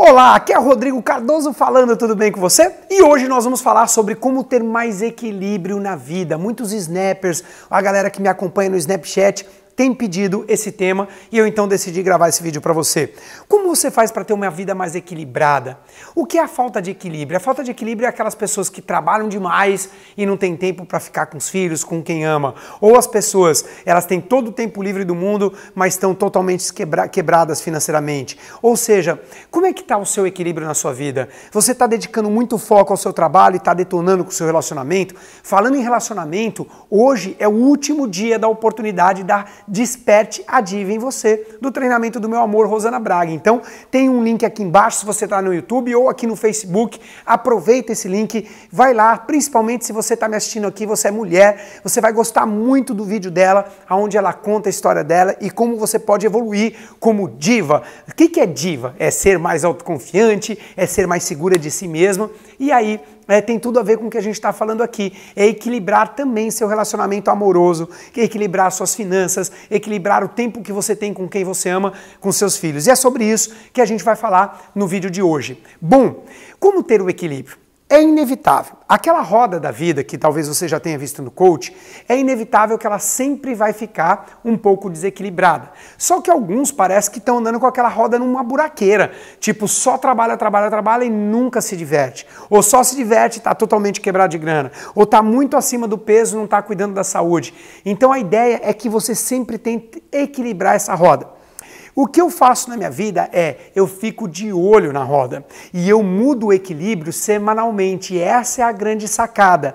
Olá, aqui é o Rodrigo Cardoso falando, tudo bem com você? E hoje nós vamos falar sobre como ter mais equilíbrio na vida. Muitos snappers, a galera que me acompanha no Snapchat, tem pedido esse tema e eu então decidi gravar esse vídeo para você. Como você faz para ter uma vida mais equilibrada? O que é a falta de equilíbrio? A falta de equilíbrio é aquelas pessoas que trabalham demais e não tem tempo para ficar com os filhos, com quem ama. Ou as pessoas, elas têm todo o tempo livre do mundo, mas estão totalmente quebra quebradas financeiramente. Ou seja, como é que está o seu equilíbrio na sua vida? Você está dedicando muito foco ao seu trabalho e está detonando com o seu relacionamento? Falando em relacionamento, hoje é o último dia da oportunidade da Desperte a Diva em você, do treinamento do meu amor Rosana Braga. Então, tem um link aqui embaixo se você está no YouTube ou aqui no Facebook. Aproveita esse link, vai lá, principalmente se você está me assistindo aqui, você é mulher, você vai gostar muito do vídeo dela, onde ela conta a história dela e como você pode evoluir como diva. O que é diva? É ser mais autoconfiante, é ser mais segura de si mesma. E aí, é, tem tudo a ver com o que a gente está falando aqui. É equilibrar também seu relacionamento amoroso, equilibrar suas finanças, equilibrar o tempo que você tem com quem você ama, com seus filhos. E é sobre isso que a gente vai falar no vídeo de hoje. Bom, como ter o equilíbrio? É inevitável. Aquela roda da vida que talvez você já tenha visto no coach, é inevitável que ela sempre vai ficar um pouco desequilibrada. Só que alguns parece que estão andando com aquela roda numa buraqueira, tipo só trabalha, trabalha, trabalha e nunca se diverte. Ou só se diverte e está totalmente quebrado de grana. Ou está muito acima do peso não está cuidando da saúde. Então a ideia é que você sempre tente equilibrar essa roda. O que eu faço na minha vida é eu fico de olho na roda e eu mudo o equilíbrio semanalmente. Essa é a grande sacada.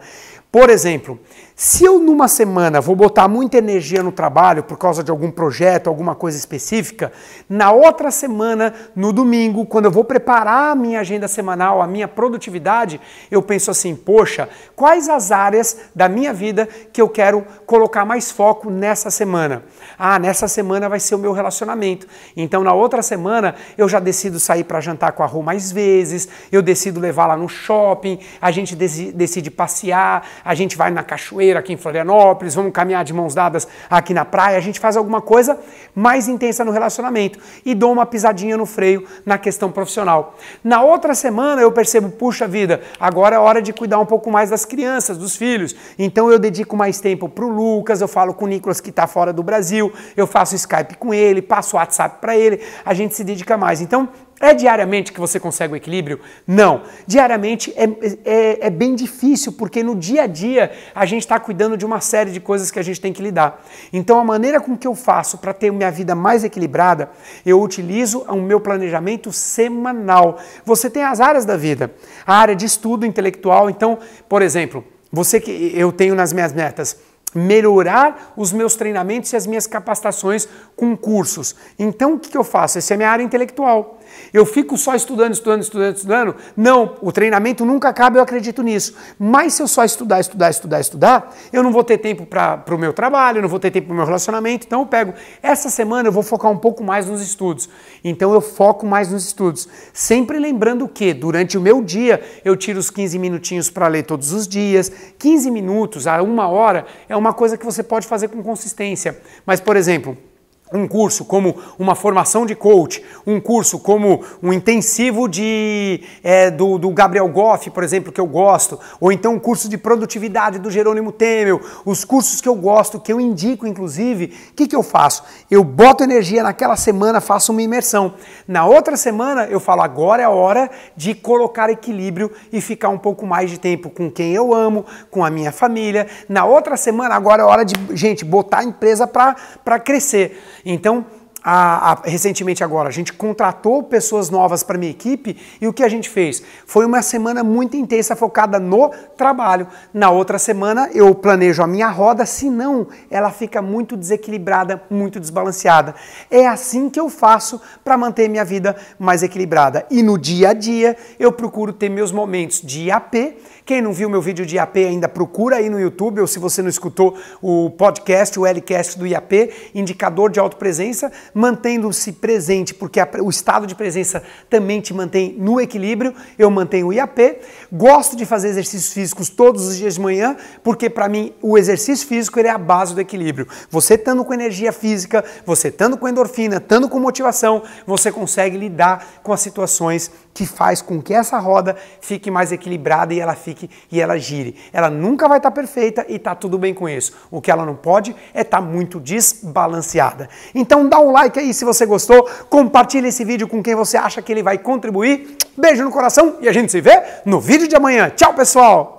Por exemplo, se eu numa semana vou botar muita energia no trabalho por causa de algum projeto, alguma coisa específica, na outra semana, no domingo, quando eu vou preparar a minha agenda semanal, a minha produtividade, eu penso assim: poxa, quais as áreas da minha vida que eu quero colocar mais foco nessa semana? Ah, nessa semana vai ser o meu relacionamento. Então, na outra semana, eu já decido sair para jantar com a Rô mais vezes, eu decido levar lá no shopping, a gente decide passear, a gente vai na cachoeira cachoeira aqui em Florianópolis, vamos caminhar de mãos dadas aqui na praia, a gente faz alguma coisa mais intensa no relacionamento e dou uma pisadinha no freio na questão profissional. Na outra semana eu percebo, puxa vida, agora é hora de cuidar um pouco mais das crianças, dos filhos. Então eu dedico mais tempo para o Lucas, eu falo com o Nicolas que está fora do Brasil, eu faço Skype com ele, passo WhatsApp para ele, a gente se dedica mais. Então é diariamente que você consegue o equilíbrio? Não. Diariamente é, é, é bem difícil, porque no dia a dia a gente está cuidando de uma série de coisas que a gente tem que lidar. Então, a maneira com que eu faço para ter minha vida mais equilibrada, eu utilizo o meu planejamento semanal. Você tem as áreas da vida, a área de estudo intelectual. Então, por exemplo, você que eu tenho nas minhas metas melhorar os meus treinamentos e as minhas capacitações com cursos. Então, o que eu faço? Essa é a minha área intelectual. Eu fico só estudando, estudando, estudando, estudando? Não, o treinamento nunca acaba, eu acredito nisso. Mas se eu só estudar, estudar, estudar, estudar, eu não vou ter tempo para o meu trabalho, não vou ter tempo para o meu relacionamento. Então eu pego, essa semana eu vou focar um pouco mais nos estudos. Então eu foco mais nos estudos. Sempre lembrando que durante o meu dia eu tiro os 15 minutinhos para ler todos os dias. 15 minutos a uma hora é uma coisa que você pode fazer com consistência. Mas, por exemplo, um curso como uma formação de coach, um curso como um intensivo de, é, do, do, Gabriel Goff, por exemplo, que eu gosto, ou então um curso de produtividade do Jerônimo Temel, os cursos que eu gosto, que eu indico, inclusive, o que, que eu faço? Eu boto energia naquela semana, faço uma imersão. Na outra semana, eu falo, agora é a hora de colocar equilíbrio e ficar um pouco mais de tempo com quem eu amo, com a minha família. Na outra semana, agora é a hora de, gente, botar a empresa para crescer. Então, a, a, recentemente agora, a gente contratou pessoas novas para minha equipe e o que a gente fez? Foi uma semana muito intensa focada no trabalho. Na outra semana eu planejo a minha roda, senão ela fica muito desequilibrada, muito desbalanceada. É assim que eu faço para manter minha vida mais equilibrada. E no dia a dia eu procuro ter meus momentos de IAP. Quem não viu meu vídeo de IAP ainda procura aí no YouTube, ou se você não escutou o podcast, o LCast do IAP, indicador de autopresença, mantendo-se presente, porque a, o estado de presença também te mantém no equilíbrio. Eu mantenho o IAP. Gosto de fazer exercícios físicos todos os dias de manhã, porque para mim o exercício físico é a base do equilíbrio. Você estando com energia física, você estando com endorfina, estando com motivação, você consegue lidar com as situações que faz com que essa roda fique mais equilibrada e ela fique e ela gire. Ela nunca vai estar tá perfeita e tá tudo bem com isso. O que ela não pode é estar tá muito desbalanceada. Então dá um like aí se você gostou, compartilha esse vídeo com quem você acha que ele vai contribuir. Beijo no coração e a gente se vê no vídeo de amanhã. Tchau, pessoal.